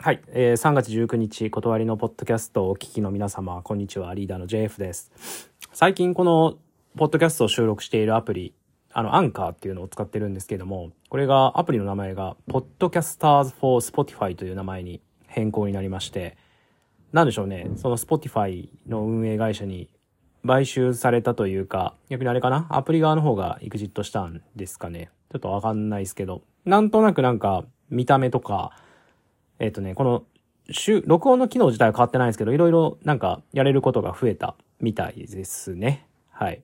はい、えー3月19日、断りのポッドキャストをお聞きの皆様、こんにちは、リーダーの JF です。最近この、ポッドキャストを収録しているアプリ、あの、アンカーっていうのを使ってるんですけども、これが、アプリの名前が、Podcasters for Spotify という名前に変更になりまして、なんでしょうね、その Spotify の運営会社に買収されたというか、逆にあれかな？アプリ側の方がエグジットしたんですかね。ちょっとわかんないですけど、なんとなくなんか、見た目とか、えっ、とね、この、収録音の機能自体は変わってないんですけど、いろいろなんかやれることが増えたみたいですね。はい。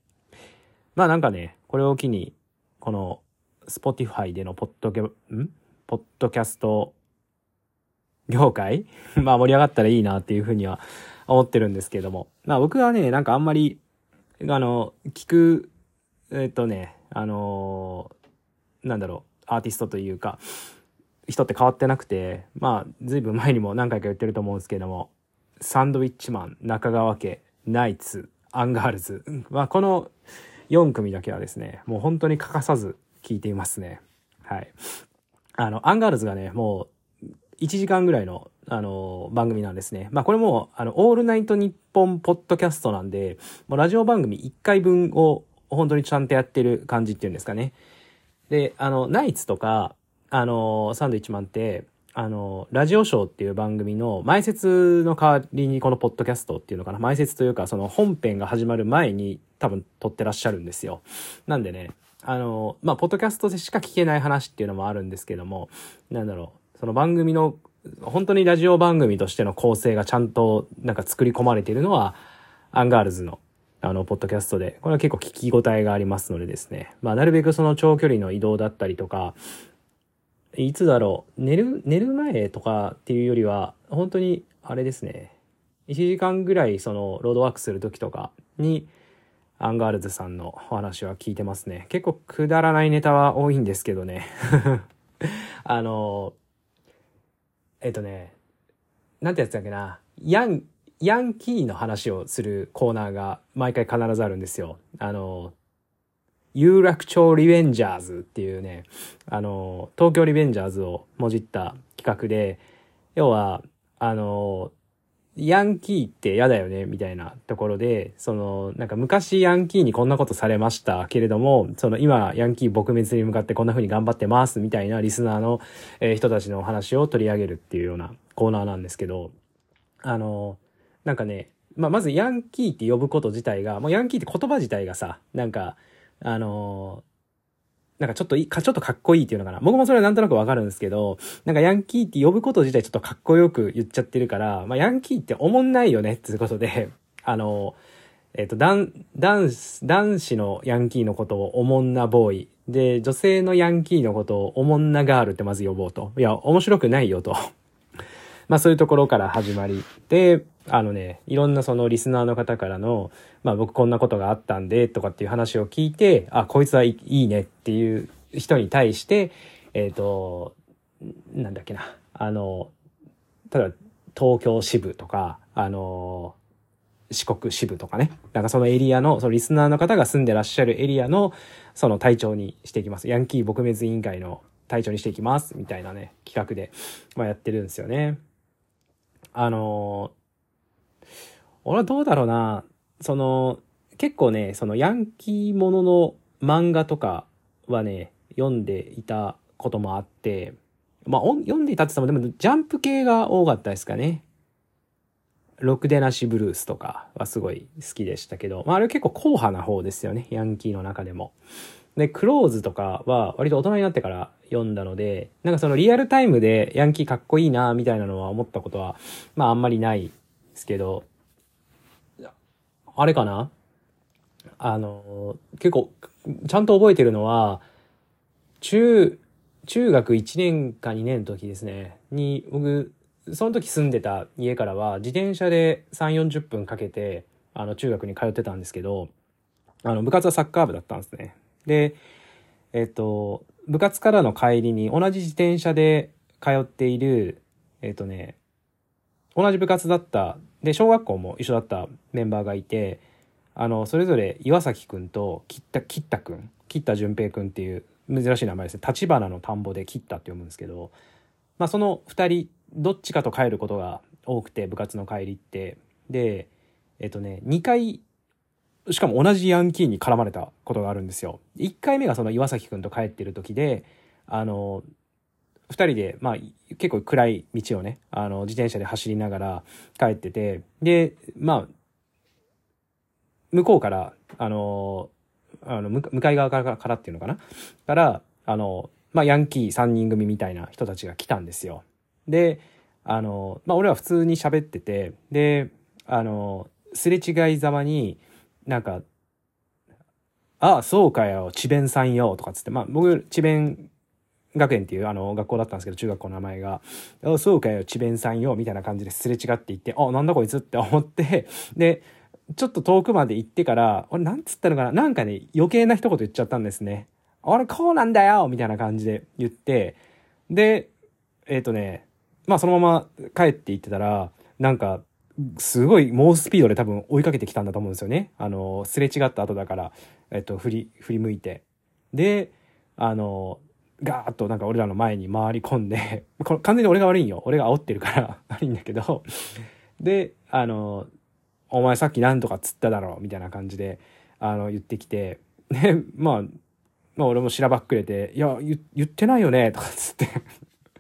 まあなんかね、これを機に、この、Spotify でのポッドキャ、ん？ポッドキャスト業界？まあ盛り上がったらいいなっていうふうには思ってるんですけども。まあ僕はね、なんかあんまり、あの、聞く、えっ、とね、あのなんだろう、アーティストというか、人って変わってなくて、まあ、ずいぶん前にも何回か言ってると思うんですけども、サンドウィッチマン、中川家、ナイツ、アンガールズ、まあ、この4組だけはですね、もう本当に欠かさず聞いていますね。はい。あの、アンガールズがね、もう、1時間ぐらいの、あの、番組なんですね。まあ、これも、あの、オールナイトニッポンポッドキャストなんで、もうラジオ番組1回分を本当にちゃんとやってる感じっていうんですかね。で、あの、ナイツとか、あの、サンドイッチマンって、あの、ラジオショーっていう番組の前説の代わりにこのポッドキャストっていうのかな前説というかその本編が始まる前に多分撮ってらっしゃるんですよ。なんでね、あの、まあ、ポッドキャストでしか聞けない話っていうのもあるんですけども、なんだろう、その番組の、本当にラジオ番組としての構成がちゃんとなんか作り込まれているのは、アンガールズのあの、ポッドキャストで、これは結構聞き応えがありますのでですね。まあ、なるべくその長距離の移動だったりとか、いつだろう、寝る、寝る前とかっていうよりは、本当に、あれですね。1時間ぐらい、その、ロードワークする時とかに、アンガールズさんのお話は聞いてますね。結構くだらないネタは多いんですけどね。あの、えっとね、なんてやつだっけな。ヤン、ヤンキーの話をするコーナーが毎回必ずあるんですよ。あの、有楽町リベンジャーズっていうね、あの、東京リベンジャーズをもじった企画で、要は、あの、ヤンキーって嫌だよねみたいなところで、その、なんか昔ヤンキーにこんなことされましたけれども、その今ヤンキー撲滅に向かってこんな風に頑張ってますみたいなリスナーの、え人たちのお話を取り上げるっていうようなコーナーなんですけど、あの、なんかね、まあ、まずヤンキーって呼ぶこと自体が、もうヤンキーって言葉自体がさ、なんか、あのなんかちょっといい、か、ちょっとかっこいいっていうのかな。僕もそれはなんとなくわかるんですけど、なんかヤンキーって呼ぶこと自体ちょっとかっこよく言っちゃってるから、まあヤンキーって思んないよねっていうことで、あのえっ、と、男、男子、男子のヤンキーのことをおもんなボーイ。で、女性のヤンキーのことをおもんなガールってまず呼ぼうと。いや、面白くないよと。まあそういうところから始まり。で、あのね、いろんなそのリスナーの方からの、まあ僕こんなことがあったんで、とかっていう話を聞いて、あ、こいつはいいねっていう人に対して、えっ、と、なんだっけな、あの、ただ東京支部とか、あの、四国支部とかね。なんかそのエリアの、そのリスナーの方が住んでらっしゃるエリアの、その隊長にしていきます。ヤンキー撲滅委員会の隊長にしていきます。みたいなね、企画で、まあやってるんですよね。あの俺はどうだろうな。その、結構ね、そのヤンキーものの漫画とかはね、読んでいたこともあって、まあ、読んでいたって言っても、でも、ジャンプ系が多かったですかね。ロクデナシブルースとかはすごい好きでしたけど、まあ、あれ結構硬派な方ですよね。ヤンキーの中でも。で、クローズとかは割と大人になってから読んだので、なんかそのリアルタイムでヤンキーかっこいいなみたいなのは思ったことは、まああんまりないですけど、あれかな？あの、結構、ちゃんと覚えてるのは、中、中学1年か2年の時ですね、に、僕、その時住んでた家からは自転車で3、40分かけて、あの、中学に通ってたんですけど、あの、部活はサッカー部だったんですね。で、えっと、部活からの帰りに同じ自転車で通っている、えっとね、同じ部活だった、で、小学校も一緒だったメンバーがいて、あの、それぞれ岩崎くんと、きった、きったくん、きった淳平くんっていう珍しい名前ですね。立花の田んぼで切ったって読むんですけど、まあその二人どっちかと帰ることが多くて部活の帰りってでえっとね2回しかも同じヤンキーに絡まれたことがあるんですよ。1回目がその岩崎くんと帰ってる時であの2人で、まあ、結構暗い道をねあの自転車で走りながら帰っててでまあ向こうからあのあの向かい側からからっていうのかな？からあの、まあ、ヤンキー3人組みたいな人たちが来たんですよ。であの、まあ、俺は普通に喋っててであのすれ違いざまになんか「ああそうかよ智弁さんよ」とかつってまあ僕智弁学園っていうあの学校だったんですけど中学校の名前が「そうかよ智弁さんよ」みたいな感じですれ違っていって「あなんだこいつ」って思って でちょっと遠くまで行ってから俺なんつったのかななんかね余計な一言言っちゃったんですね。俺こうなんだよみたいな感じで言ってでえっ、ー、とねまあそのまま帰って行ってたらなんかすごい猛スピードで多分追いかけてきたんだと思うんですよね。あの、すれ違った後だから、えっと、振り、振り向いて。で、あの、ガーッとなんか俺らの前に回り込んで、これ完全に俺が悪いんよ。俺が煽ってるから 悪いんだけど、で、あの、お前さっき何とか釣っただろうみたいな感じで、あの、言ってきて、で、まあ、まあ俺もしらばっくれて、いや、言ってないよね、とかつって。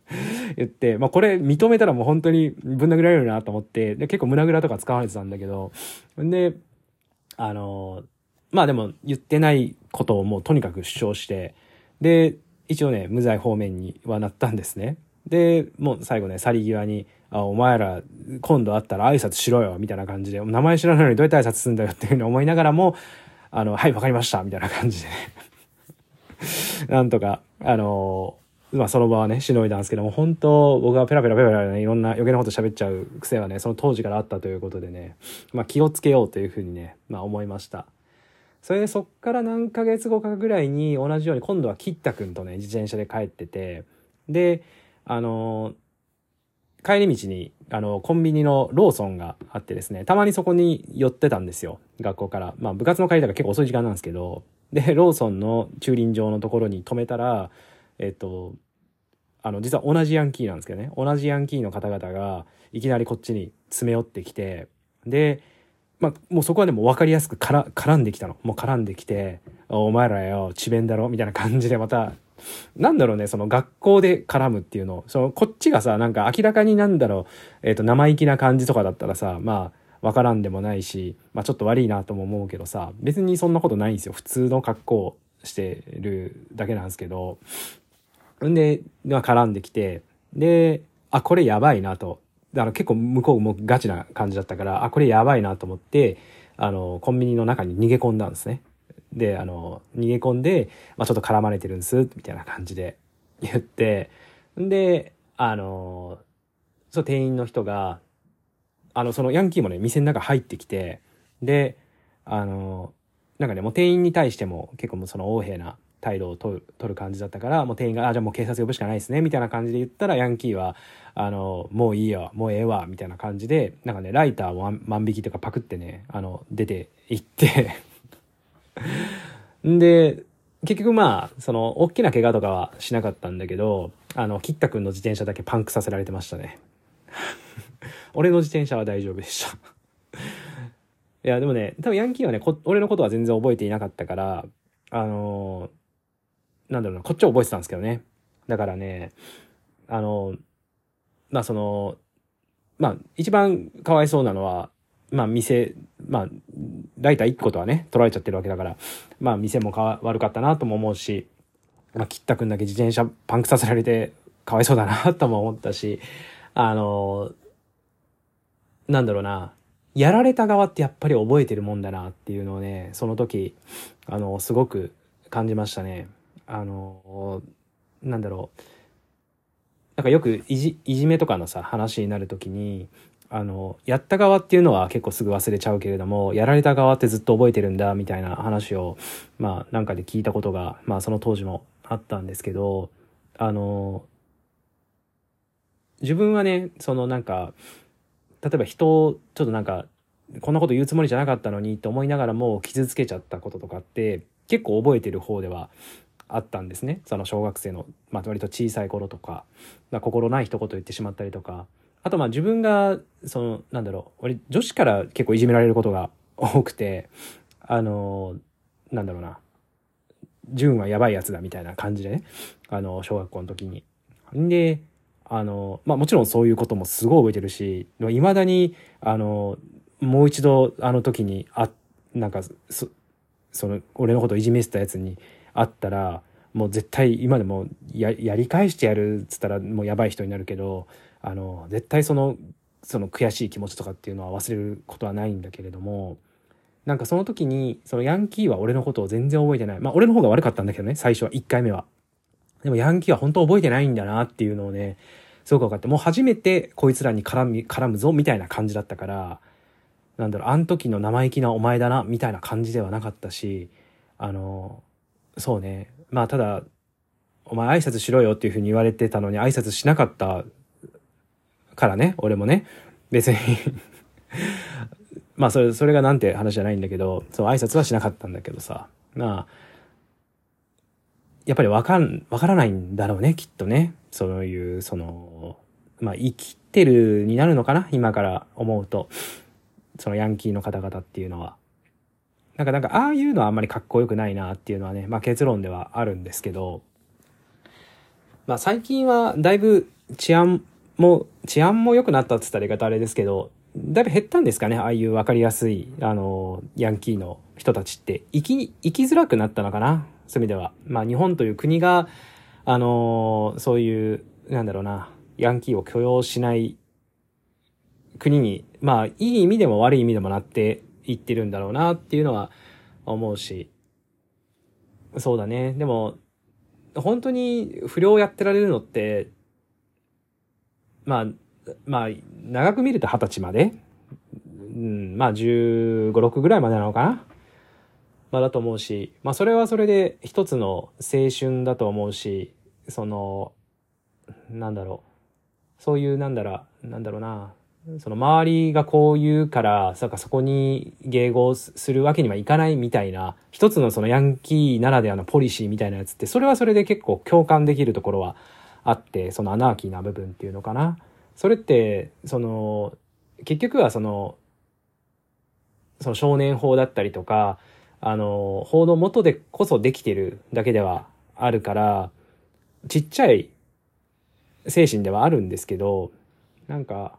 言って、まあこれ認めたらもう本当にぶん殴られるなと思って、で結構胸ぐらとか使われてたんだけど、で、あの、まあでも言ってないことをもうとにかく主張して、で、一応ね、無罪方面にはなったんですね。で、もう最後ね、去り際に、あ、お前ら、今度会ったら挨拶しろよ、みたいな感じで、名前知らないのにどうやって挨拶するんだよっていうふうに思いながらも、あの、はい、わかりました、みたいな感じでね。なんとか、あのまあその場はね、しのいだんですけども、本当僕はペラペラペラペラね、いろんな余計なこと喋っちゃう癖はね、その当時からあったということでね、まあ気をつけようというふうにね、まあ思いました。それでそっから何ヶ月後かぐらいに同じように今度はキッタ君とね、自転車で帰ってて、で、あの帰り道に、あの、コンビニのローソンがあってですね、たまにそこに寄ってたんですよ。学校から。まあ部活の帰りだから結構遅い時間なんですけど、で、ローソンの駐輪場のところに止めたら、えっと、あの、実は同じヤンキーなんですけどね、同じヤンキーの方々が、いきなりこっちに詰め寄ってきて、で、まあ、もうそこはでも分かりやすくから絡んできたの。もう絡んできて、お前らよ、智弁だろみたいな感じでまた、なんだろうね、その学校で絡むっていうの。その、こっちがさ、なんか明らかになんだろう、えっ、ー、と、生意気な感じとかだったらさ、まあ、わからんでもないし、まあちょっと悪いなとも思うけどさ、別にそんなことないんですよ。普通の格好してるだけなんですけど。んで、まあ、絡んできて、で、あ、これやばいなと。だから結構向こうもガチな感じだったから、あ、これやばいなと思って、あの、コンビニの中に逃げ込んだんですね。で、あの、逃げ込んで、まあちょっと絡まれてるんです、みたいな感じで 言って、んで、あの、そう、店員の人が、あの、そのヤンキーもね、店の中入ってきて、で、あの、なんかね、もう店員に対しても結構もうその横柄な態度を取る取る感じだったから、もう店員が、あ、じゃあもう警察呼ぶしかないですね、みたいな感じで言ったら、ヤンキーは、あの、もういいよ、もうええわ、みたいな感じで、なんかね、ライターを万引きとかパクってね、あの、出て行ってん で、結局まあ、その、大きな怪我とかはしなかったんだけど、あの、キッタ君の自転車だけパンクさせられてましたね。俺の自転車は大丈夫でした いや、でもね、多分ヤンキーはね、俺のことは全然覚えていなかったから、あのー、なんだろうな、こっちは覚えてたんですけどね。だからね、あの、まあその、まあ一番かわいそうなのは、まあ店、まあ、ライター1個とはね、取られちゃってるわけだから、まあ店もか悪かったなとも思うし、まあ、切ったくんだけ自転車パンクさせられてかわいそうだなとも思ったし、あの、なんだろうな、やられた側ってやっぱり覚えてるもんだなっていうのをね、その時、あの、すごく感じましたね。あの、なんだろう。なんかよくいじ、いじめとかのさ、話になる時に、あの、やった側っていうのは結構すぐ忘れちゃうけれども、やられた側ってずっと覚えてるんだ、みたいな話を、まあ、なんかで聞いたことが、まあ、その当時もあったんですけど、あの、自分はね、そのなんか、例えば人をちょっとなんかこんなこと言うつもりじゃなかったのにって思いながらも傷つけちゃったこととかって結構覚えてる方ではあったんですね。その小学生の、まあ、割と小さい頃とか、ま、心ない一言言ってしまったりとか、あとまあ自分が、その、なんだろう、俺女子から結構いじめられることが多くて、あの、なんだろうな、純はやばいやつだみたいな感じでね、あの、小学校の時に。で、あの、まあもちろんそういうこともすごい覚えてるし、いまだに、あの、もう一度あの時に、あ、なんか、そ、その、俺のことをいじめてたやつに会ったら、もう絶対今でもややり返してやるっつったらもうやばい人になるけど、あの、絶対その、その悔しい気持ちとかっていうのは忘れることはないんだけれども、なんかその時に、そのヤンキーは俺のことを全然覚えてない。まあ俺の方が悪かったんだけどね、最初は、1回目は。でもヤンキーは本当覚えてないんだなっていうのをね、すごく分かって、もう初めてこいつらに絡み、絡むぞみたいな感じだったから、なんだろう、あの時の生意気なお前だな、みたいな感じではなかったし、あの、そうね。まあただ、お前挨拶しろよっていうふうに言われてたのに挨拶しなかったからね、俺もね。別に まあそれ、それがなんて話じゃないんだけど、そう挨拶はしなかったんだけどさ。まあ、やっぱりわかん、わからないんだろうね、きっとね。そういう、その、まあ生きてるになるのかな今から思うと。そのヤンキーの方々っていうのは。なんかなんか、ああいうのはあんまりかっこよくないなっていうのはね、まあ結論ではあるんですけど、まあ最近はだいぶ治安も、治安も良くなったって言ったら言い方あれですけど、だいぶ減ったんですかね、ああいう分かりやすい、あの、ヤンキーの人たちって。生き、生きづらくなったのかなそういう意味では。まあ日本という国が、あの、そういう、なんだろうな、ヤンキーを許容しない国に、まあいい意味でも悪い意味でもなっていってるんだろうなっていうのは思うし。そうだね。でも、本当に不良をやってられるのって、まあ、まあ、長く見ると二十歳まで、うん、まあ15、6ぐらいまでなのかな？まあだと思うし、まあそれはそれで一つの青春だと思うし、その、なんだろう。そういう、なんだろう、なんだろうな。その周りがこう言うから、そかそこに迎合するわけにはいかないみたいな、一つのそのヤンキーならではのポリシーみたいなやつって、それはそれで結構共感できるところはあって、そのアナーキーな部分っていうのかな。それって、その、結局はその、その少年法だったりとか、あの、法の下でこそできてるだけではあるから、ちっちゃい精神ではあるんですけど、なんか、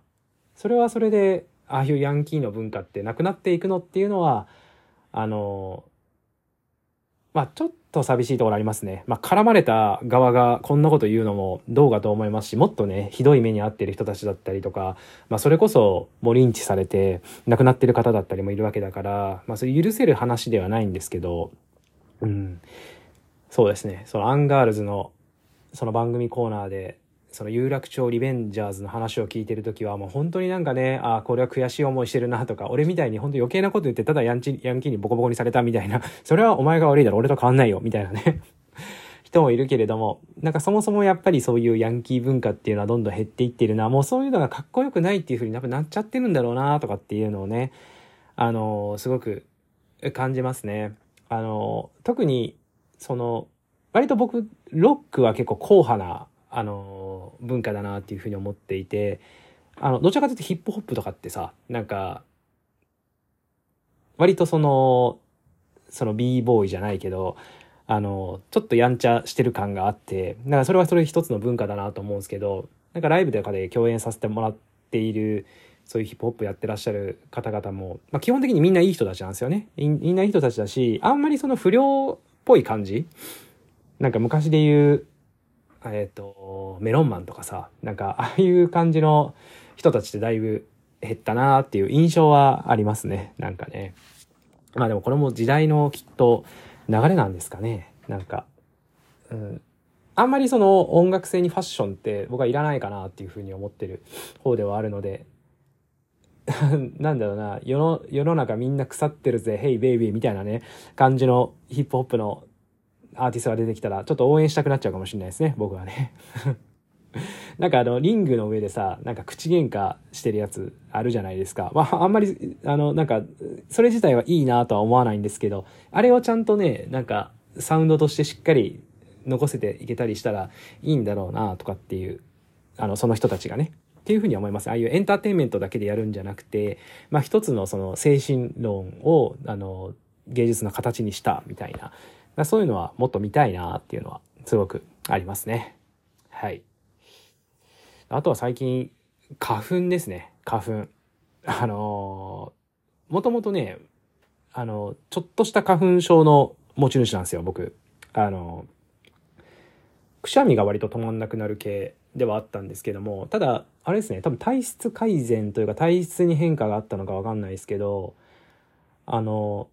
それはそれで、ああいうヤンキーの文化ってなくなっていくのっていうのは、あの、まあちょっと寂しいところありますね。まあ絡まれた側がこんなこと言うのもどうかと思いますし、もっとね、ひどい目に遭っている人たちだったりとか、まあそれこそもうリンチされて亡くなってる方だったりもいるわけだから、まあそれ許せる話ではないんですけど、うん。そうですね。そのアンガールズのその番組コーナーでその有楽町リベンジャーズの話を聞いてる時はもう本当になんかね、ああ、これは悔しい思いしてるなとか、俺みたいに本当余計なこと言ってただヤンチ、ヤンキーにボコボコにされたみたいな、それはお前が悪いだろ、俺と変わんないよ、みたいなね 人もいるけれども、なんかそもそもやっぱりそういうヤンキー文化っていうのはどんどん減っていってるな、もうそういうのがかっこよくないっていう風に多分なっちゃってるんだろうなとかっていうのをね、あのすごく感じますね。あの特に、その、割と僕、ロックは結構硬派なあの文化だなっていうふうに思っていてあのどちらかというとヒップホップとかってさなんか割とそのその b ボーイじゃないけどあのちょっとやんちゃしてる感があってだからそれはそれ一つの文化だなと思うんですけどなんかライブとかで共演させてもらっているそういうヒップホップやってらっしゃる方々も、まあ、基本的にみんないい人たちなんですよね。みんないい人たちだしあんまりその不良っぽい感じなんか昔で言うえっ、ー、と、メロンマンとかさ、なんか、ああいう感じの人たちってだいぶ減ったなっていう印象はありますね。なんかね。まあでもこれも時代のきっと流れなんですかね。なんか、うん。あんまりその音楽性にファッションって僕はいらないかなっていうふうに思ってる方ではあるので、なんだろうな、世の、世の中みんな腐ってるぜ、ヘイベイビーみたいなね、感じのヒップホップのアーティストが出てきたら、ちょっと応援したくなっちゃうかもしれないですね、僕はね。なんかあの、リングの上でさ、なんか口喧嘩してるやつあるじゃないですか。まあ、あんまり、あの、なんか、それ自体はいいなとは思わないんですけど、あれをちゃんとね、なんか、サウンドとしてしっかり残せていけたりしたらいいんだろうなとかっていう、あの、その人たちがね。っていうふうに思います。ああいうエンターテインメントだけでやるんじゃなくて、まあ一つのその精神論を、あの、芸術の形にしたみたいな、そういうのはもっと見たいなっていうのはすごくありますね。はい。あとは最近、花粉ですね。花粉。あのー、もともとね、あの、ちょっとした花粉症の持ち主なんですよ、僕。あの、くしゃみが割と止まんなくなる系ではあったんですけども、ただ、あれですね、多分体質改善というか体質に変化があったのかわかんないですけど、あの、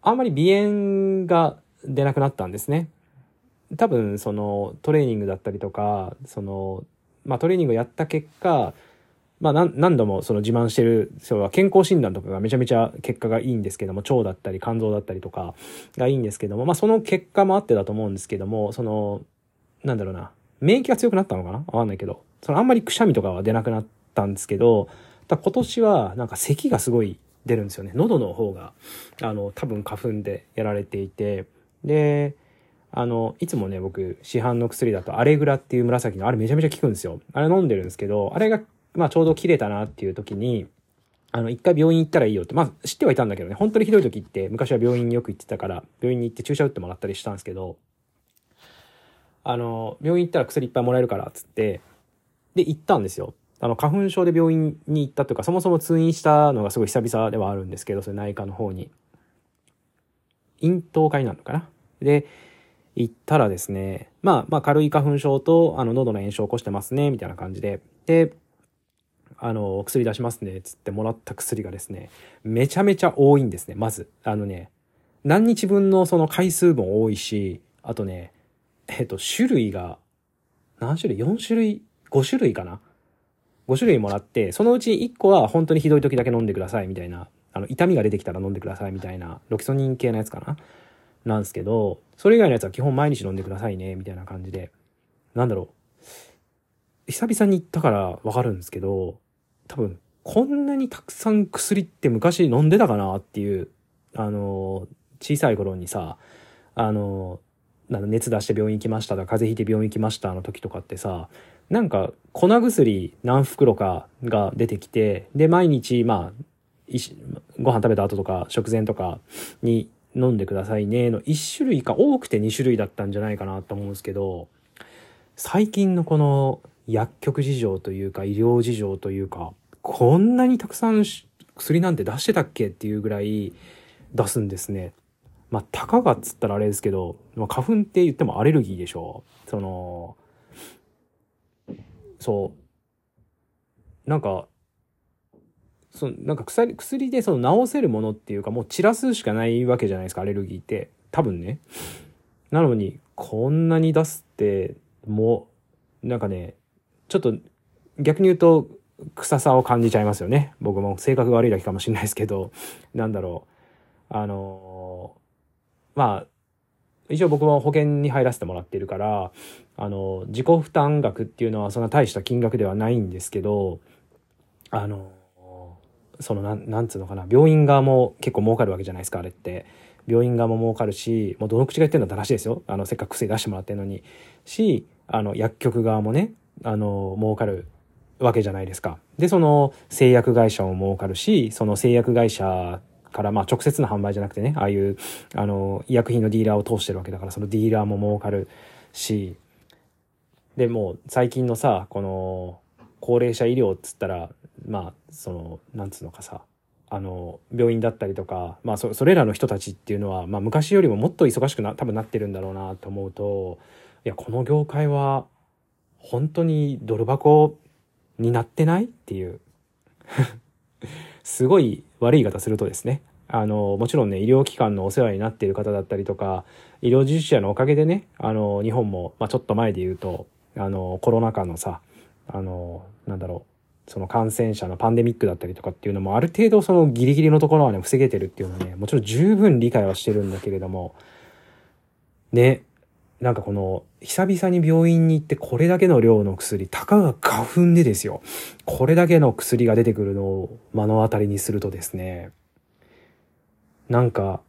あんまり鼻炎が出なくなったんですね。多分、その、トレーニングだったりとか、その、まあトレーニングをやった結果、まあ何度もその自慢してる人は健康診断とかがめちゃめちゃ結果がいいんですけども、腸だったり肝臓だったりとかがいいんですけども、まあその結果もあってだと思うんですけども、その、なんだろうな、免疫が強くなったのかな？わかんないけど、そのあんまりくしゃみとかは出なくなったんですけどだ、今年はなんか咳がすごい出るんですよね。喉の方が、あの、多分花粉でやられていて、で、あの、いつもね、僕、市販の薬だと、アレグラっていう紫の、あれめちゃめちゃ効くんですよ。あれ飲んでるんですけど、あれが、まあちょうど切れたなっていう時に、あの、一回病院行ったらいいよって、まあ知ってはいたんだけどね、本当にひどい時って、昔は病院によく行ってたから、病院に行って注射打ってもらったりしたんですけど、あの、病院行ったら薬いっぱいもらえるから、つって、で、行ったんですよ。あの、花粉症で病院に行ったというか、そもそも通院したのがすごい久々ではあるんですけど、それ内科の方に。咽頭科になのかな。で、行ったらですね、まあ、まあ、軽い花粉症と、あの、喉の炎症を起こしてますね、みたいな感じで。で、あの、薬出しますね、つってもらった薬がですね、めちゃめちゃ多いんですね、まず。あのね、何日分のその回数も多いし、あとね、えっと、種類が、何種類 ?4 種類 ?5 種類かな ?5 種類もらって、そのうち1個は本当にひどい時だけ飲んでください、みたいな。あの、痛みが出てきたら飲んでください、みたいな。ロキソニン系のやつかな？なんですけど、それ以外のやつは基本毎日飲んでくださいね、みたいな感じで。なんだろう。久々に行ったからわかるんですけど、多分、こんなにたくさん薬って昔飲んでたかなっていう、あの、小さい頃にさ、あの、なん熱出して病院行きましたとか、風邪ひいて病院行きましたの時とかってさ、なんか粉薬何袋かが出てきて、で、毎日、まあ、ご飯食べた後とか食前とかに飲んでくださいねの1種類か多くて2種類だったんじゃないかなと思うんですけど、最近のこの薬局事情というか医療事情というか、こんなにたくさん薬なんて出してたっけっていうぐらい出すんですね。まあ、たかがっつったらあれですけど、まあ、花粉って言ってもアレルギーでしょ。その、そう。なんか、そのなんか薬薬でその治せるものっていうかもう散らすしかないわけじゃないですかアレルギーって。多分ね。なのにこんなに出すってもうなんかねちょっと逆に言うと臭さを感じちゃいますよね。僕も性格が悪いだけかもしれないですけど。なんだろう。あのまあ一応僕も保険に入らせてもらってるからあの自己負担額っていうのはそんな大した金額ではないんですけどあのそのなん、なんつうのかな、病院側も結構儲かるわけじゃないですか、あれって。病院側も儲かるし、もうどの口が言ってんだって話ですよ。あの、せっかく薬出してもらってんのに。し、あの、薬局側もね、あの、儲かるわけじゃないですか。で、その製薬会社も儲かるし、その製薬会社からまあ直接の販売じゃなくてね、ああいう、あの、医薬品のディーラーを通してるわけだから、そのディーラーも儲かるし、で、もう最近のさ、この、高齢者医療っつったら、まあそのなんつうのかさあの病院だったりとか、まあそ、れらの人たちっていうのは、まあ、昔よりももっと忙しくな多分なってるんだろうなと思うといやこの業界は本当にドル箱になってないっていう すごい悪い言い方するとですね。あのもちろんね医療機関のお世話になっている方だったりとか医療従事者のおかげでねあの日本も、まあ、ちょっと前で言うとあのコロナ禍のさあのなんだろうその感染者のパンデミックだったりとかっていうのもある程度そのギリギリのところはね、防げてるっていうのはね、もちろん十分理解はしてるんだけれども、ね、なんかこの、久々に病院に行ってこれだけの量の薬、たかが花粉でですよ。これだけの薬が出てくるのを目の当たりにするとですね、なんか、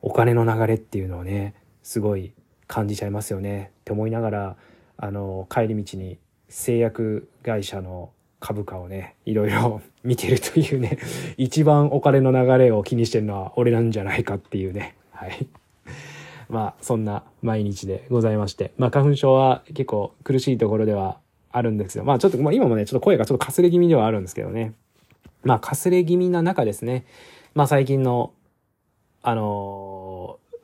お金の流れっていうのをね、すごい感じちゃいますよねって思いながらあの帰り道に製薬会社の株価をねいろいろ 見てるというね 一番お金の流れを気にしてるのは俺なんじゃないかっていうね。はい。まあそんな毎日でございまして。まあ花粉症は結構苦しいところではあるんですよ。まあちょっと、まあ、今もねちょっと声がちょっとかすれ気味ではあるんですけどね。まあかすれ気味な中ですね。まあ最近のあの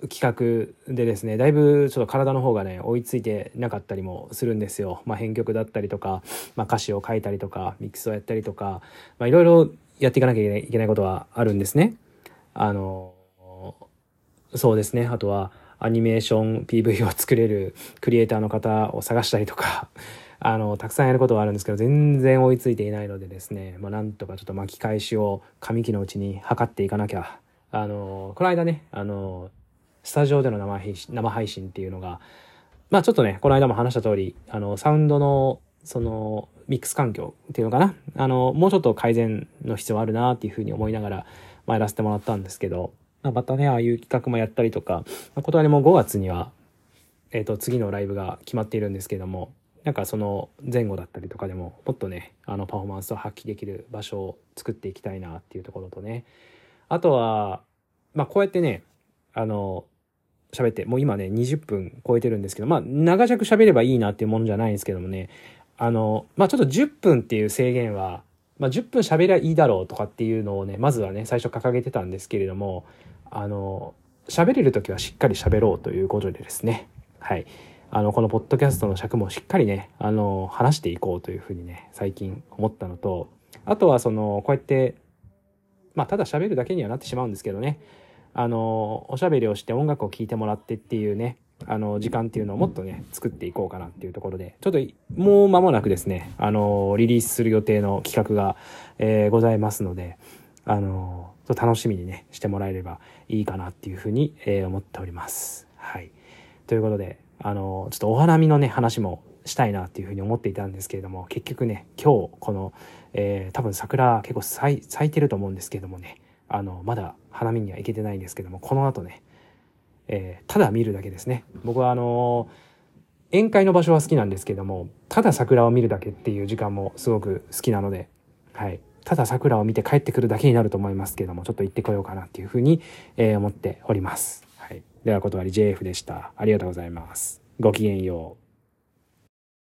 企画でですね、だいぶちょっと体の方がね、追いついてなかったりもするんですよ。まあ編曲だったりとか、まあ歌詞を書いたりとか、ミックスをやったりとか、まあいろいろやっていかなきゃいけないことはあるんですね。あの、そうですね。あとは、アニメーション PV を作れるクリエイターの方を探したりとか、あの、たくさんやることはあるんですけど、全然追いついていないのでですね、まあなんとかちょっと巻き返しを上期のうちに図っていかなきゃあの、この間ね、あの、スタジオでの生配信生配信っていうのが、まあちょっとね、この間も話した通り、あの、サウンドの、その、ミックス環境っていうのかな？あの、もうちょっと改善の必要あるなっていうふうに思いながら、まあ、やらせてもらったんですけど、まあ、またね、ああいう企画もやったりとか、まあ、断りも5月には、えっ、ー、と、次のライブが決まっているんですけども、なんかその前後だったりとかでも、もっとね、あの、パフォーマンスを発揮できる場所を作っていきたいなっていうところとね、あとは、まあこうやってね、あの、喋って、もう今ね、20分超えてるんですけど、まあ長尺喋ればいいなっていうものじゃないんですけどもね、あの、まあちょっと10分っていう制限は、まあ10分喋りゃいいだろうとかっていうのをね、まずはね、最初掲げてたんですけれども、あの、喋れる時はしっかり喋ろうということでですね、はい。あの、このポッドキャストの尺もしっかりね、あの、話していこうというふうにね、最近思ったのと、あとはその、こうやってまあ、ただ喋るだけにはなってしまうんですけどね、あの、おしゃべりをして音楽を聴いてもらってっていうね、あの、時間っていうのをもっとね、作っていこうかなっていうところで、ちょっともう間もなくですね、あの、リリースする予定の企画が、えー、ございますので、あの、ちょっと楽しみにね、してもらえればいいかなっていうふうに、えー、思っております。はい。ということで、あの、ちょっとお花見のね、話もしたいなっていうふうに思っていたんですけれども、結局ね、今日この、えー、多分桜結構咲いてると思うんですけどもね、あの、まだ花見には行けてないんですけども、この後ね、えー、ただ見るだけですね。僕はあのー、宴会の場所は好きなんですけども、ただ桜を見るだけっていう時間もすごく好きなので、はい。ただ桜を見て帰ってくるだけになると思いますけども、ちょっと行ってこようかなっていうふうに、えー、思っております。はい。では、断り JF でした。ありがとうございます。ごきげんよう。